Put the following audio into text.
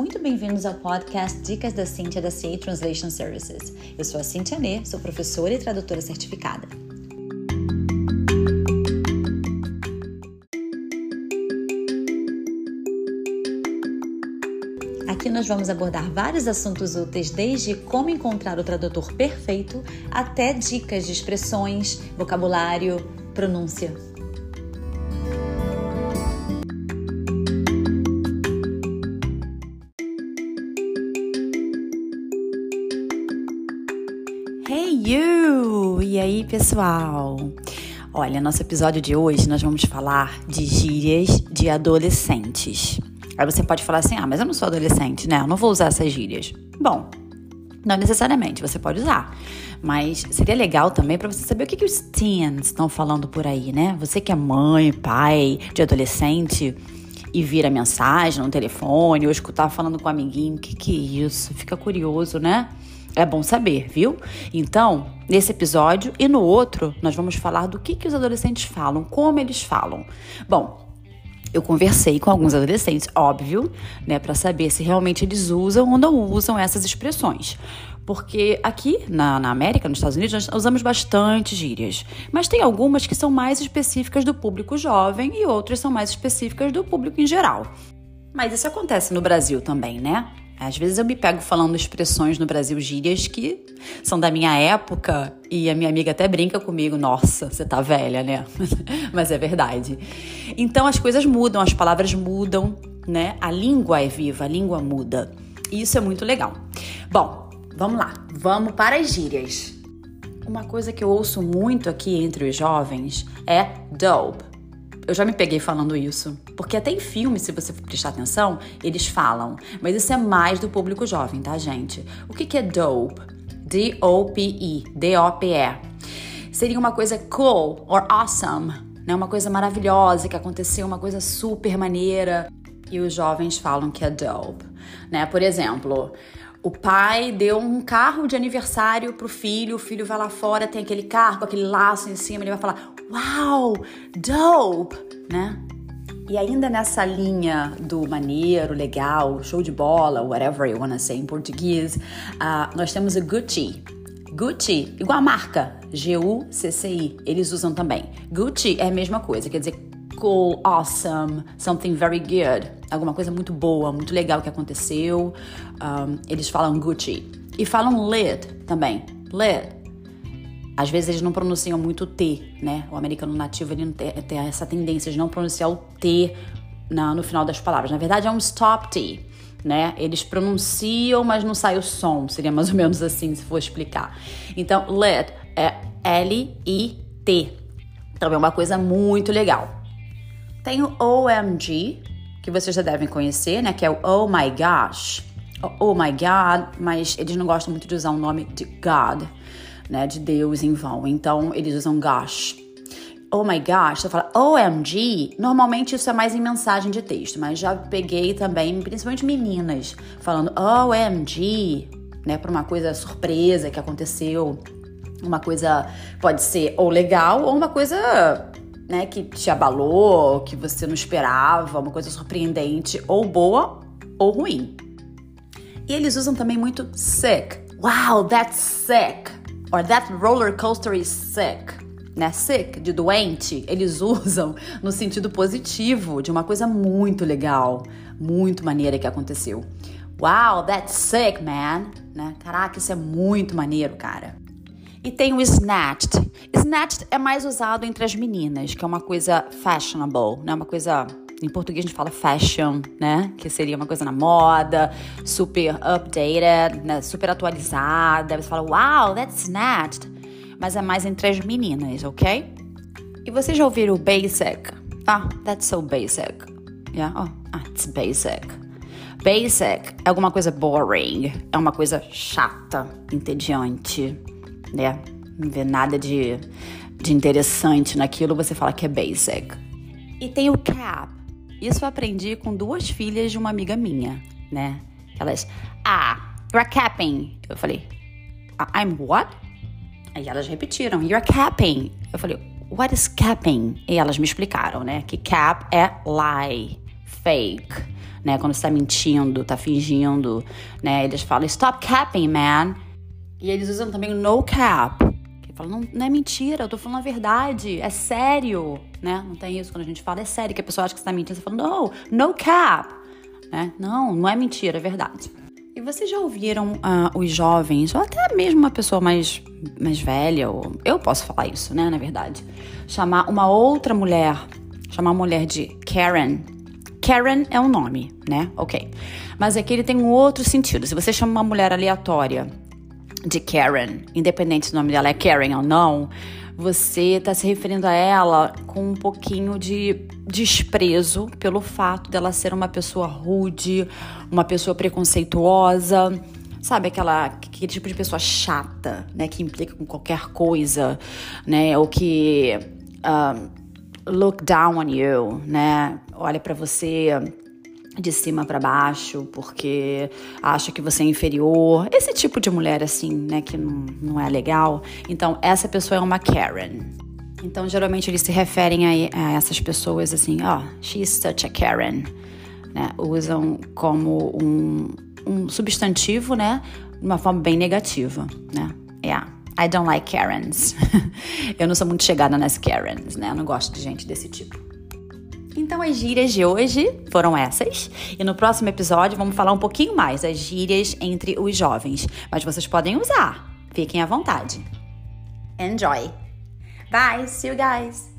muito bem-vindos ao podcast Dicas da Cíntia da CA Translation Services. Eu sou a Cíntia Nê, sou professora e tradutora certificada. Aqui nós vamos abordar vários assuntos úteis, desde como encontrar o tradutor perfeito até dicas de expressões, vocabulário, pronúncia. Hey you! E aí, pessoal? Olha, nosso episódio de hoje nós vamos falar de gírias de adolescentes. Aí você pode falar assim: ah, mas eu não sou adolescente, né? Eu não vou usar essas gírias. Bom, não necessariamente, você pode usar. Mas seria legal também para você saber o que, que os teens estão falando por aí, né? Você que é mãe, pai de adolescente e vira mensagem no telefone ou escutar falando com um amiguinho, o que, que é isso? Fica curioso, né? É bom saber, viu? Então, nesse episódio e no outro, nós vamos falar do que, que os adolescentes falam, como eles falam. Bom, eu conversei com alguns adolescentes, óbvio, né, para saber se realmente eles usam ou não usam essas expressões. Porque aqui na, na, América, nos Estados Unidos, nós usamos bastante gírias. Mas tem algumas que são mais específicas do público jovem e outras são mais específicas do público em geral. Mas isso acontece no Brasil também, né? Às vezes eu me pego falando expressões no Brasil, gírias que são da minha época e a minha amiga até brinca comigo, nossa, você tá velha, né? Mas é verdade. Então as coisas mudam, as palavras mudam, né? A língua é viva, a língua muda. E isso é muito legal. Bom, vamos lá, vamos para as gírias. Uma coisa que eu ouço muito aqui entre os jovens é dope. Eu já me peguei falando isso. Porque até em filme, se você prestar atenção, eles falam. Mas isso é mais do público jovem, tá, gente? O que, que é dope? D-O-P-E. D-O-P-E. Seria uma coisa cool or awesome, né? Uma coisa maravilhosa que aconteceu, uma coisa super maneira. E os jovens falam que é dope, né? Por exemplo, o pai deu um carro de aniversário pro filho, o filho vai lá fora, tem aquele carro com aquele laço em cima, ele vai falar: Uau, dope, né? E ainda nessa linha do maneiro, legal, show de bola, whatever you wanna say em português, uh, nós temos o Gucci. Gucci, igual a marca, G-U-C-C-I, eles usam também. Gucci é a mesma coisa, quer dizer cool, awesome, something very good. Alguma coisa muito boa, muito legal que aconteceu. Um, eles falam Gucci. E falam lit também. Lit. Às vezes eles não pronunciam muito o T, né? O americano nativo ele tem, essa tendência de não pronunciar o T na, no final das palavras. Na verdade é um stop T, né? Eles pronunciam, mas não sai o som. Seria mais ou menos assim, se for explicar. Então, lit é L-I-T. Então é uma coisa muito legal. Tem o OMG, que vocês já devem conhecer, né? Que é o Oh My Gosh. Oh, my God, mas eles não gostam muito de usar o nome de God, né? De Deus em vão. Então eles usam gosh. Oh my gosh, você fala OMG, normalmente isso é mais em mensagem de texto, mas já peguei também, principalmente meninas, falando OMG, né, para uma coisa surpresa que aconteceu, uma coisa pode ser ou legal ou uma coisa né, que te abalou, que você não esperava, uma coisa surpreendente, ou boa ou ruim. E eles usam também muito sick. Wow, that's sick. Or that roller coaster is sick. Né? Sick, de doente, eles usam no sentido positivo, de uma coisa muito legal, muito maneira que aconteceu. Wow, that's sick, man. Né? Caraca, isso é muito maneiro, cara. E tem o snatched. Snatched é mais usado entre as meninas, que é uma coisa fashionable, né? Uma coisa em português a gente fala fashion, né? Que seria uma coisa na moda, super updated, né? super atualizada. Você fala, wow, that's snatched. Mas é mais entre as meninas, ok? E vocês já ouviram o basic? Ah, that's so basic. Yeah? Oh, ah, it's basic. Basic é alguma coisa boring, é uma coisa chata, entediante né? Não vê nada de, de interessante naquilo, você fala que é basic. E tem o cap. Isso eu aprendi com duas filhas de uma amiga minha, né? Elas, ah, you're capping. Eu falei, ah, I'm what? Aí elas repetiram, you're capping. Eu falei, what is capping? E elas me explicaram, né? Que cap é lie, fake, né? Quando você tá mentindo, tá fingindo, né? Eles falam stop capping, man. E eles usam também no cap. Que fala, não, não é mentira, eu tô falando a verdade, é sério, né? Não tem isso quando a gente fala, é sério, que a pessoa acha que você tá mentindo, você fala, no, no cap, né? Não, não é mentira, é verdade. E vocês já ouviram uh, os jovens, ou até mesmo uma pessoa mais, mais velha, ou eu posso falar isso, né, na verdade, chamar uma outra mulher, chamar uma mulher de Karen. Karen é um nome, né? Ok. Mas aqui ele tem um outro sentido. Se você chama uma mulher aleatória de Karen, independente se o nome dela é Karen ou não, você está se referindo a ela com um pouquinho de desprezo pelo fato dela ser uma pessoa rude, uma pessoa preconceituosa, sabe aquela aquele tipo de pessoa chata, né, que implica com qualquer coisa, né, ou que um, look down on you, né, olha para você de cima para baixo porque acha que você é inferior. Esse tipo de mulher assim, né, que não, é legal. Então, essa pessoa é uma Karen. Então, geralmente eles se referem a, a essas pessoas assim, ó, oh, she's such a Karen. Né? Usam como um, um substantivo, né, de uma forma bem negativa, né? Yeah. I don't like Karens. Eu não sou muito chegada nas Karens, né? Eu não gosto de gente desse tipo. Então, as gírias de hoje foram essas. E no próximo episódio vamos falar um pouquinho mais das gírias entre os jovens. Mas vocês podem usar. Fiquem à vontade. Enjoy! Bye! See you guys!